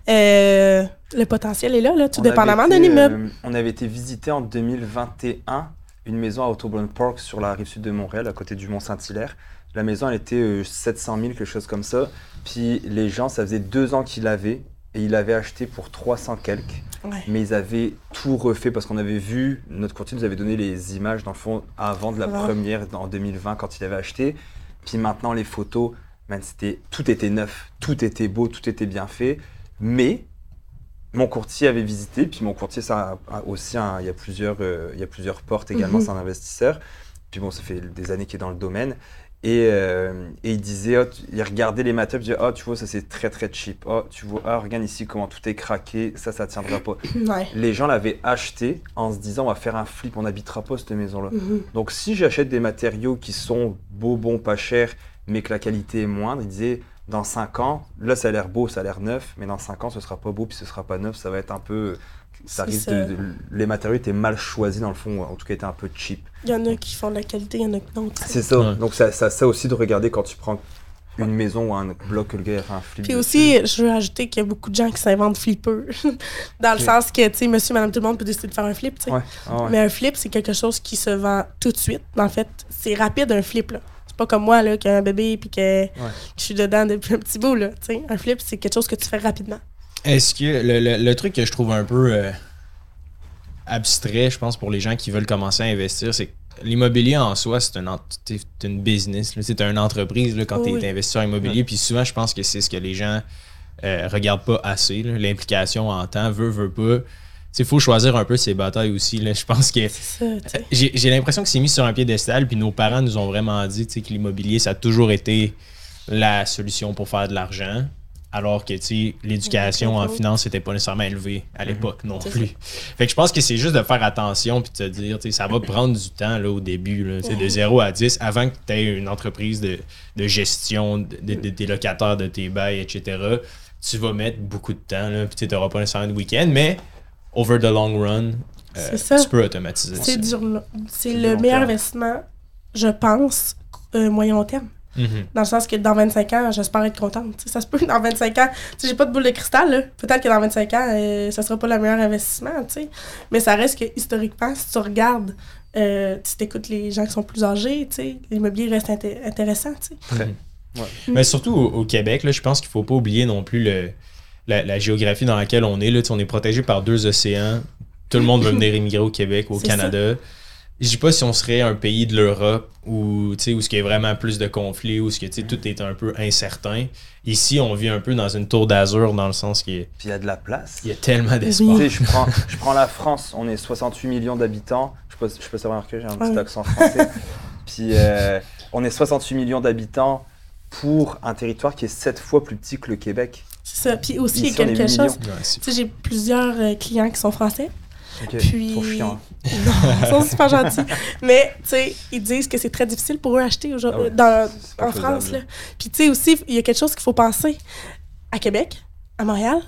euh, le potentiel est là, là tout On dépendamment d'un immeuble. euh, on avait été visiter en 2021 une maison à Autobahn Park sur la rive sud de Montréal, à côté du Mont-Saint-Hilaire. La maison, elle était euh, 700 000, quelque chose comme ça. Puis les gens, ça faisait deux ans qu'ils l'avaient et ils l'avaient acheté pour 300 quelques. Ouais. Mais ils avaient tout refait parce qu'on avait vu, notre courtier nous avait donné les images, dans le fond, avant de la Ouais. première, en 2020, quand il avait acheté. Puis maintenant, les photos, man, c'était, tout était neuf, tout était beau, tout était bien fait. Mais mon courtier avait visité, puis mon courtier, ça a, aussi, un- il, y a plusieurs, euh, il y a plusieurs portes également, Mhm. c'est un investisseur. Puis bon, ça fait des années qu'il est dans le domaine. Et, euh, et il disait, oh, tu- il regardait les matériaux, il disait, oh, tu vois, ça c'est très très cheap. Oh, tu vois, ah, regarde ici comment tout est craqué, ça, ça tiendra pas. Ouais. Les gens l'avaient acheté en se disant, on va faire un flip, on n'habitera pas cette maison-là. Mhm. Donc si j'achète des matériaux qui sont beaux, bons, pas chers, mais que la qualité est moindre, il disait dans 5 ans, là ça a l'air beau, ça a l'air neuf, mais dans 5 ans ce sera pas beau, puis ce sera pas neuf, ça va être un peu... Ça C'est risque ça. de, de- Les matériaux étaient mal choisis dans le fond, en tout cas étaient un peu cheap. Il y en a qui font de la qualité, il y en a qui non. C'est ça. Ouais. Donc ça, ça, ça aussi de regarder quand tu prends une maison ou un bloc que le gars a fait un flip. Puis dessus. aussi, je veux ajouter qu'il y a beaucoup de gens qui s'inventent flippers. Dans le sens que, tu sais, monsieur, madame, tout le monde peut décider de faire un flip, tu sais. Ouais. Ah ouais. Mais un flip, c'est quelque chose qui se vend tout de suite. En fait, c'est rapide un flip, là. C'est pas comme moi, là, qui a un bébé puis que, que je suis dedans depuis un petit bout, là. Tu sais, un flip, c'est quelque chose que tu fais rapidement. Est-ce que le, le- le truc que je trouve un peu euh, abstrait, je pense, pour les gens qui veulent commencer à investir, c'est que l'immobilier en soi, c'est une, une business. C'est une entreprise là, quand Oui. tu es investisseur immobilier. Puis souvent, je pense que c'est ce que les gens euh, regardent pas assez. L'implication en temps, veut, veut pas. Il faut choisir un peu ses batailles aussi. Là. Je pense que C'est ça, tu sais. j'ai j'ai l'impression que c'est mis sur un piédestal, puis nos parents nous ont vraiment dit que l'immobilier, ça a toujours été la solution pour faire de l'argent. Alors que tu sais, l'éducation en finance n'était pas nécessairement élevée à l'époque non plus. Fait que je pense que c'est juste de faire attention puis de te dire, tu sais, ça va prendre du temps là, au début, là, de 0 à 10, avant que tu aies une entreprise de, de gestion de, de- de- des locataires de tes bails, etc. Tu vas mettre beaucoup de temps, là, puis tu n'auras pas nécessairement de week-end, mais over the long run, euh, C'est ça. tu peux automatiser ça. C'est c'est le meilleur terme. investissement, je pense, euh, moyen long Mhm. Dans le sens que dans 25 ans, j'espère être contente. Tu ça se peut, dans 25 ans, tu j'ai pas de boule de cristal. Peut-être que dans 25 ans, euh, ça sera pas le meilleur investissement, tu. Mais ça reste que, historiquement, si tu regardes, euh, si t'écoutes les gens qui sont plus âgés, tu l'immobilier reste inté- intéressant, tu sais. Très. Mais surtout au, au Québec, là, je pense qu'il faut pas oublier non plus le, la, la géographie dans laquelle on est. Là. Tu On est protégé par deux océans. Tout le monde veut venir immigrer au Québec, au C'est Canada. Je dis pas si on serait un pays de l'Europe où, tu sais, où ce qui est vraiment plus de conflits, où ce que, tu sais, tout est un peu incertain. Ici, on vit un peu dans une tour d'azur dans le sens qu'il y a- Puis il y a de la place. il y a tellement d'espoir. sais, je prends, je prends la France, on est 68 millions d'habitants. Je peux, je peux savoir remarquer, j'ai un petit accent français. Puis euh, on est 68 millions d'habitants pour un territoire qui est 7 fois plus petit que le Québec. C'est ça. Puis aussi, il y a quelque 8 chose. Ouais, c'est- Tu sais, j'ai plusieurs euh, clients qui sont français. Puis. Trop chiant. Non, ils sont super gentils. Mais, tu sais, ils disent que c'est très difficile pour eux acheter aujourd'hui, Ah ouais, dans, en France. Là. Puis, tu sais, aussi, il y a quelque chose qu'il faut penser. À Québec, à Montréal,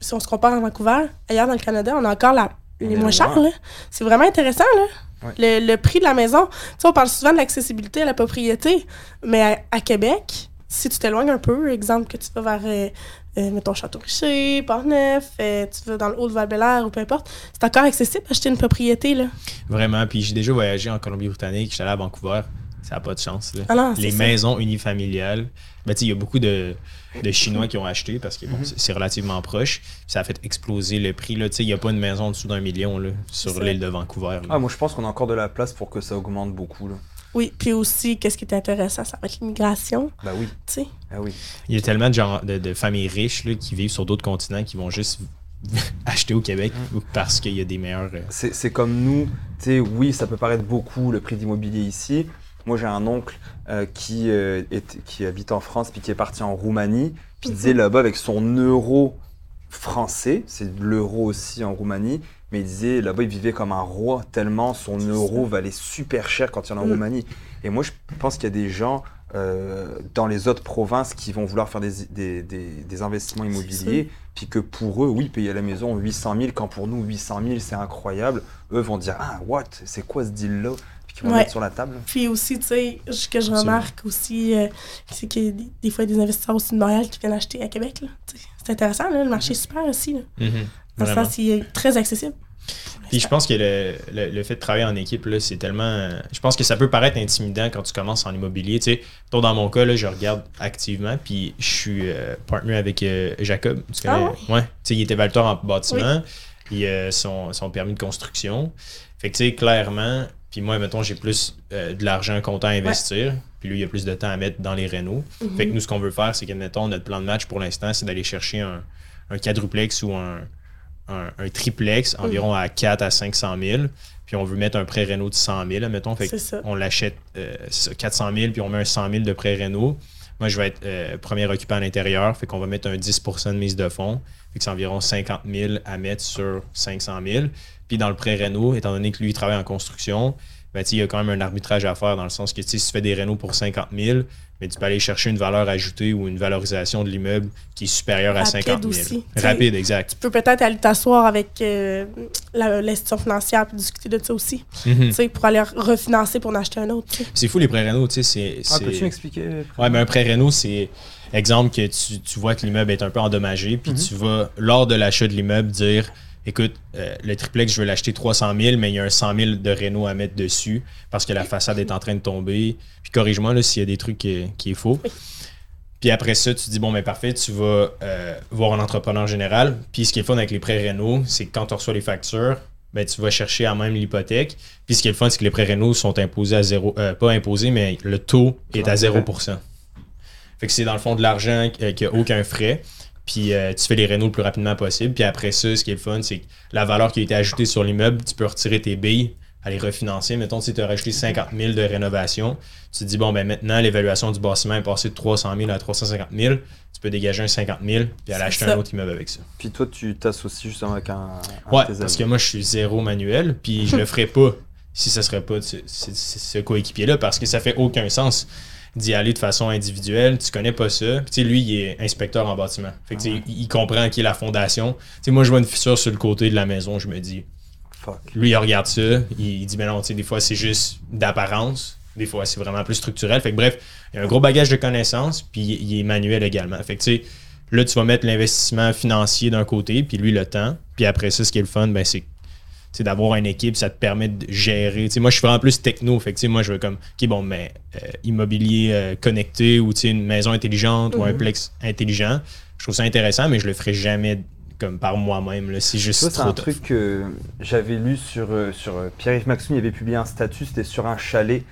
si on se compare à Vancouver, ailleurs dans le Canada, on a encore la, On les moins chers. là. C'est vraiment intéressant. là. Ouais. Le, le prix de la maison, tu sais, on parle souvent de l'accessibilité à la propriété, mais à, à Québec, si tu t'éloignes un peu, exemple que tu vas vers, euh, mettons, Château-Richer, Port-Neuf, euh, tu vas dans le haut de val ou peu importe, c'est encore accessible d'acheter une propriété, là. Vraiment. Puis j'ai déjà voyagé en Colombie-Britannique, j'étais allé à Vancouver. Ça n'a pas de chance. là. Ah non, Les ça. maisons unifamiliales. Ben, tu sais, il y a beaucoup de, de Chinois qui ont acheté parce que bon, c'est- c'est relativement proche. Ça a fait exploser le prix. là. Tu sais, Il n'y a pas une maison en dessous d'un million là, sur l'île de Vancouver. là. Ah, moi, je pense qu'on a encore de la place pour que ça augmente beaucoup. Là. Oui, puis aussi, qu'est-ce qui est intéressant, ça va être l'immigration, Bah oui, tu sais. ah oui. Il y a tellement de, gens, de, de familles riches là, qui vivent sur d'autres continents qui vont juste acheter au Québec Mm. parce qu'il y a des meilleurs. euh, C'est c'est comme nous, tu sais, oui, ça peut paraître beaucoup le prix d'immobilier ici. Moi, j'ai un oncle euh, qui, euh, est- qui habite en France puis qui est parti en Roumanie. Puis il disait là-bas, avec son euro français, c'est de l'euro aussi en Roumanie, mais il disait là-bas, il vivait comme un roi tellement son euro ça. valait super cher quand il y en a en Mm. Roumanie. Et moi, je pense qu'il y a des gens euh, dans les autres provinces qui vont vouloir faire des, des, des- des investissements immobiliers, puis que pour eux, oui, payer la maison 800 000, quand pour nous, 800 000, c'est incroyable, eux vont dire Ah, what? C'est quoi ce deal-là? Puis qu'ils vont Ouais. mettre sur la table. Puis aussi, tu sais, ce que je remarque aussi, euh, c'est qu'il y a des, fois il y a des investisseurs aussi de Montréal qui viennent acheter à Québec. là. C'est intéressant, là, le marché est super aussi. Là. mhm, Dans le vraiment. sens, il est très accessible. Puis je pense que le, le- le fait de travailler en équipe, là, c'est tellement. euh, Je pense que ça peut paraître intimidant quand tu commences en immobilier. Tu sais, dans mon cas, là, je regarde activement, puis je suis euh, partner avec euh, Jacob. Tu connais? Ah ouais? Tu sais, il était valetteur en bâtiment. Il a son, son permis de construction. Fait que, tu sais, clairement, puis moi, mettons, j'ai plus euh, de l'argent comptant à investir. Puis lui, il a plus de temps à mettre dans les rénaux. Mhm. Fait que nous, ce qu'on veut faire, c'est que, mettons, notre plan de match pour l'instant, c'est d'aller chercher un, un quadruplex ou un, un, un triplex environ à 4 à 500 000. Puis on veut mettre un prêt Renault de 100 000, mettons. Fait que C'est ça. on l'achète euh, c'est ça, 400 000, puis on met un 100 000 de prêt Renault. Moi, je vais être euh, premier occupant à l'intérieur. Fait qu'on va mettre un 10% de mise de fonds. Fait que c'est environ 50 000 à mettre sur 500 000. Puis dans le prêt Renault, étant donné que lui, il travaille en construction, ben, il y a quand même un arbitrage à faire dans le sens que tu sais, si tu fais des Renault pour 50 000, mais tu peux aller chercher une valeur ajoutée ou une valorisation de l'immeuble qui est supérieure à Rapide 50 000. aussi. Rapide, exact. Tu peux peut-être aller t'asseoir avec euh, la- l'institution financière et discuter de ça aussi. Mhm. Tu sais, pour aller refinancer pour en acheter un autre. C'est fou les prêts sais, c'est. Ah, peux-tu m'expliquer Ouais, mais un prêt Renault, c'est exemple que tu, tu vois que l'immeuble est un peu endommagé, puis tu vas, lors de l'achat de l'immeuble, dire écoute, euh, le triplex, je veux l'acheter 300 000, mais il y a un 100 000 de Renault à mettre dessus parce que la façade est en train de tomber. Puis corrige-moi là, s'il y a des trucs qui, qui est faux. Oui. Puis après ça, tu dis bon, mais parfait, tu vas euh, voir un entrepreneur général. Puis ce qui est fun avec les prêts Renault, c'est que quand tu reçois les factures, ben, tu vas chercher à même l'hypothèque. Puis ce qui est le fun, c'est que les prêts Renault sont imposés à zéro. euh, pas imposés, mais le taux est à l'intérêt. 0%. Fait que c'est dans le fond de l'argent euh, qui n'a aucun frais. Puis euh, tu fais les rénaux le plus rapidement possible. Puis après ça, ce qui est le fun, c'est que la valeur qui a été ajoutée sur l'immeuble, tu peux retirer tes billes, aller refinancer. Mettons, si tu as rajouté 50 000 de rénovation, tu te dis, bon, ben maintenant, l'évaluation du bâtiment est passée de 300 000 à 350 000. Tu peux dégager un 50 000 puis aller acheter ça. un autre immeuble avec ça. Puis toi, tu t'associes justement avec un. un Ouais, parce que moi, je suis zéro manuel, puis je le ferais pas si ce serait pas ce- ce coéquipier-là, parce que ça fait aucun sens d'y aller de façon individuelle. Tu connais pas ça. Puis, lui, il est inspecteur en bâtiment. Fait que, sais, il il comprend qui est la fondation. Moi, je vois une fissure sur le côté de la maison, je me dis, Fuck. lui, il regarde ça, il, il dit, mais non, tu sais, des fois, c'est juste d'apparence. Des fois, c'est vraiment plus structurel. Fait que, bref, il y a un gros bagage de connaissances, puis il, est manuel également. Fait que, tu sais, là, tu vas mettre l'investissement financier d'un côté, puis lui, le temps. Puis après ça, ce qui est le fun, ben, c'est d'avoir une équipe, ça te permet de gérer. Moi, je suis vraiment plus techno. Fait que, moi, je veux comme, OK, bon, mais euh, immobilier euh, connecté ou une maison intelligente ou un Mhm. plex intelligent. Je trouve ça intéressant, mais je le ferai jamais comme par moi-même. C'est juste Ça, trop un tough. truc que j'avais lu sur, euh, sur Pierre-Yves Maxime, il avait publié un statut, c'était sur un chalet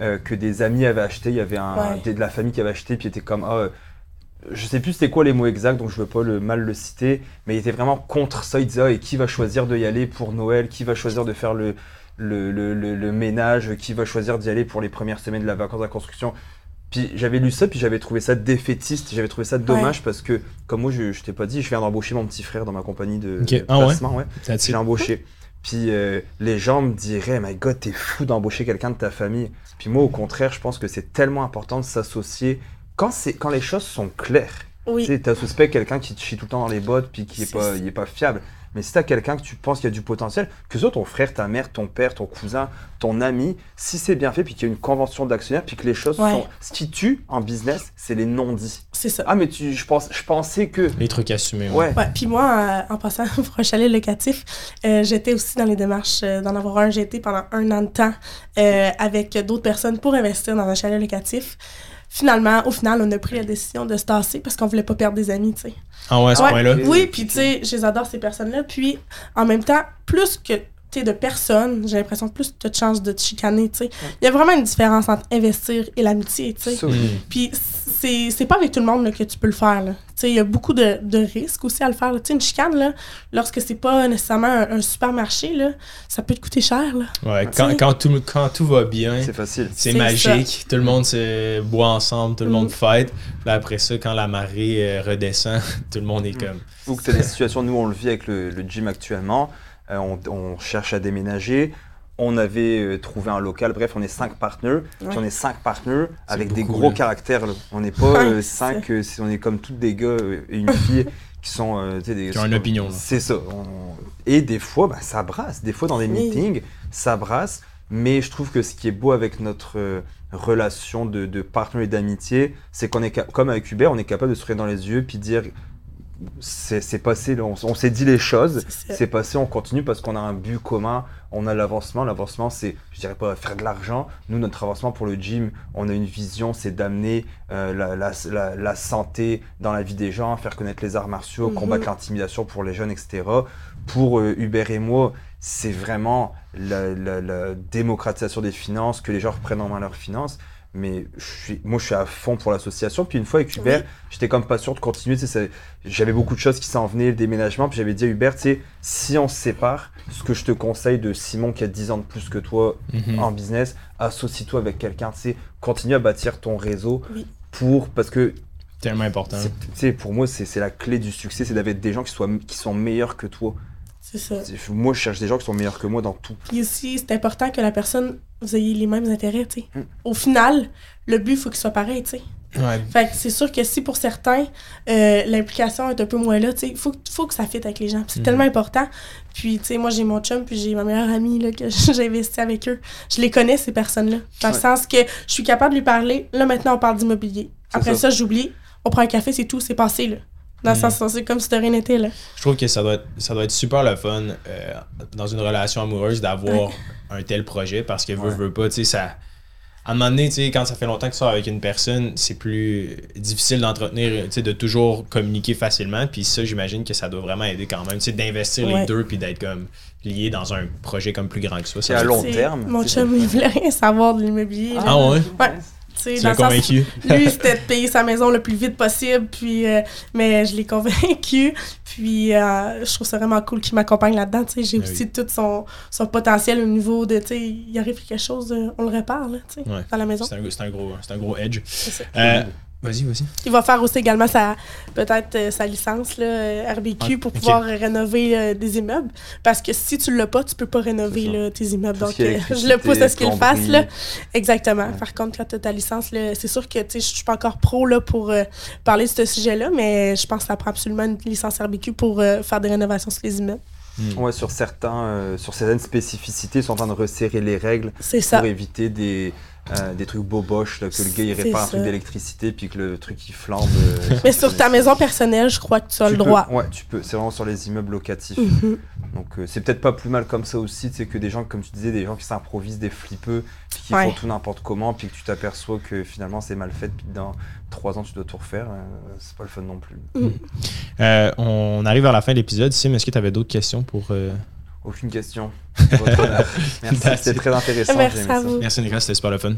euh, que des amis avaient acheté. Il y avait un, Ouais. des- de la famille qui avait acheté, puis il était comme, ah, je sais plus c'était quoi les mots exacts, donc je veux pas le mal le citer, mais il était vraiment contre ah, et qui va choisir de y aller pour Noël Qui va choisir de faire le, le, le, le- le ménage Qui va choisir d'y aller pour les premières semaines de la vacance de la construction puis j'avais lu ça, puis j'avais trouvé ça défaitiste, j'avais trouvé ça dommage parce que, comme moi je, je t'ai pas dit, je viens d'embaucher mon petit frère dans ma compagnie de, Ok. de Ah ouais? placement, ouais. That's J'ai embauché. Puis euh, les gens me diraient, my god, t'es fou d'embaucher quelqu'un de ta famille. Puis moi, au contraire, je pense que c'est tellement important de s'associer quand, c'est, quand les choses sont claires. Oui. Tu sais, t'as suspect quelqu'un qui te chie tout le temps dans les bottes, puis qui est pas, il est pas fiable. Mais si tu as quelqu'un que tu penses qu'il y a du potentiel, que ce soit ton frère, ta mère, ton père, ton cousin, ton ami, si c'est bien fait, puis qu'il y a une convention d'actionnaires, puis que les choses Ouais. sont. Ce qui tue en business, c'est les non-dits. C'est ça. Ah, mais tu, je, pense, je pensais que. Les trucs assumés. Ouais. Ouais, puis moi, euh, en passant pour un chalet locatif, euh, j'étais aussi dans les démarches euh, d'en avoir un. J'ai été pendant un an de temps euh, avec d'autres personnes pour investir dans un chalet locatif. Finalement, au final, on a pris la décision de se tasser parce qu'on voulait pas perdre des amis, tu sais. Ah ouais, à ce Ouais. point-là. Oui, puis tu sais, je les adore ces personnes-là. Puis en même temps, plus que de personnes, j'ai l'impression que plus tu as de chances de te chicaner, tu sais. Il y a vraiment une différence entre investir et l'amitié, tu sais. Mm. Puis c'est c'est pas avec tout le monde là, que tu peux le faire. là. Tu sais, Il y a beaucoup de, de risques aussi à le faire. là. Tu sais, une chicane, là, lorsque c'est pas nécessairement un, un supermarché, là, ça peut te coûter cher. Là. Ouais, quand, quand, tout, quand tout va bien, C'est facile. c'est magique. Tout le monde se boit ensemble, tout le monde Mm. fête. Puis après ça, quand la marée euh, redescend, tout le monde est comme. Ou que tu as des situations, nous on le vit avec le, le gym actuellement, on, on cherche à déménager, on avait euh, trouvé un local, bref, on est cinq partenaires, Ouais. on est cinq partenaires avec des gros caractères. là. On n'est pas Ouais, euh, cinq, euh, c'est- on est comme toutes des gars euh, et une fille qui sont. euh, tu sais, des, Qui ont une opinion. C'est ça. On- Et des fois, bah, ça brasse. Des fois, dans des Oui. meetings, ça brasse. Mais je trouve que ce qui est beau avec notre euh, relation de, de partenaire et d'amitié, c'est qu'on est, comme avec Hubert, on est capable de se regarder dans les yeux puis dire c'est passé, on, on s'est dit les choses, C'est passé, on continue parce qu'on a un but commun, on a l'avancement. L'avancement, c'est, je dirais pas faire de l'argent. Nous, notre avancement pour le gym, on a une vision, c'est d'amener euh, la, la, la, la santé dans la vie des gens, faire connaître les arts martiaux, Mhm. combattre l'intimidation pour les jeunes, etc. Pour euh, Hubert et moi, c'est vraiment la démocratisation des finances, que les gens reprennent en main leurs finances. Mais je suis, moi, je suis à fond pour l'association. Puis une fois avec Hubert, j'étais comme pas sûr de continuer. J'avais beaucoup de choses qui s'en venaient, le déménagement. Puis j'avais dit à Hubert, si on se sépare, ce que je te conseille de Simon qui a 10 ans de plus que toi Mhm. en business, associe-toi avec quelqu'un, tu continue à bâtir ton réseau Oui. pour, parce que, Tellement important. pour moi, c'est c'est la clé du succès, c'est d'avoir des gens qui, soient, qui sont meilleurs que toi. C'est ça. Moi, je cherche des gens qui sont meilleurs que moi dans tout. Puis aussi, c'est important que la personne, vous ayez les mêmes intérêts, tu sais. Mm. Au final, le but, il faut qu'il soit pareil, tu sais. Ouais. Fait que c'est sûr que si pour certains, euh, l'implication est un peu moins là, tu sais, il faut, faut que ça fitte avec les gens. C'est Mhm. tellement important. Puis, tu sais, moi, j'ai mon chum, puis j'ai ma meilleure amie, là, que j'ai investi avec eux. Je les connais, ces personnes-là. Dans le sens que je suis capable de lui parler. Là, maintenant, on parle d'immobilier. Après ça. ça, j'oublie. On prend un café, c'est tout, c'est passé, là. Dans le Mhm. sens, c'est comme si de rien n'était, là. Je trouve que ça doit être, ça doit être super le fun euh, dans une relation amoureuse d'avoir un tel projet parce que veut, Ouais. veut pas, tu sais, ça. À un moment donné, tu sais, quand ça fait longtemps que tu sors avec une personne, c'est plus difficile d'entretenir, tu sais, de toujours communiquer facilement. Puis ça, j'imagine que ça doit vraiment aider quand même, tu sais, d'investir les deux puis d'être comme lié dans un projet comme plus grand que ça. ça Et à long C'est- terme. Mon c'est- chum, il voulait rien savoir de l'immobilier. là. Ah ouais? Ouais. Tu l'as convaincu? Lui, c'était de payer sa maison le plus vite possible, puis, euh, mais je l'ai convaincu. Puis euh, je trouve ça vraiment cool qu'il m'accompagne là-dedans. J'ai Ah aussi oui. tout son, son potentiel au niveau de, il arrive quelque chose, euh, on le répare, là, Ouais. dans la maison. C'est un, un gros, c'est un gros edge. Vas-y, vas-y. Il va faire aussi également sa, peut-être euh, sa licence, là, euh, RBQ, Ah, pour pouvoir rénover euh, des immeubles. Parce que si tu l'as pas, tu peux pas rénover là, tes immeubles. Donc, euh, je le pousse à ce qu'il fasse, là. Exactement. Ouais. Par contre, quand tu as ta licence, là, c'est sûr que tu sais, je suis pas encore pro là, pour euh, parler de ce sujet-là, mais je pense que ça prend absolument une licence RBQ pour euh, faire des rénovations sur les immeubles. Ouais, sur, certains, euh, sur certaines spécificités, ils sont en train de resserrer les règles C'est ça. pour éviter des, euh, des trucs boboches, là, que le gars il répare un truc d'électricité puis que le truc il flambe. euh, Mais sur ta maison personnelle, je crois que tu as tu le peux- droit. Ouais, tu peux. C'est vraiment sur les immeubles locatifs. Mhm. Donc euh, c'est peut-être pas plus mal comme ça aussi, c'est que des gens, comme tu disais, des gens qui s'improvisent, des flippeux, puis qui Ouais. font tout n'importe comment, puis que tu t'aperçois que finalement c'est mal fait, puis dans trois ans tu dois tout refaire, euh, c'est pas le fun non plus. Euh, on arrive vers la fin de l'épisode. Sim, est-ce que tu avais d'autres questions pour. Aucune question. Merci, c'était it. très intéressant. Merci j'ai aimé à vous. Merci, Nicolas, c'était super le fun.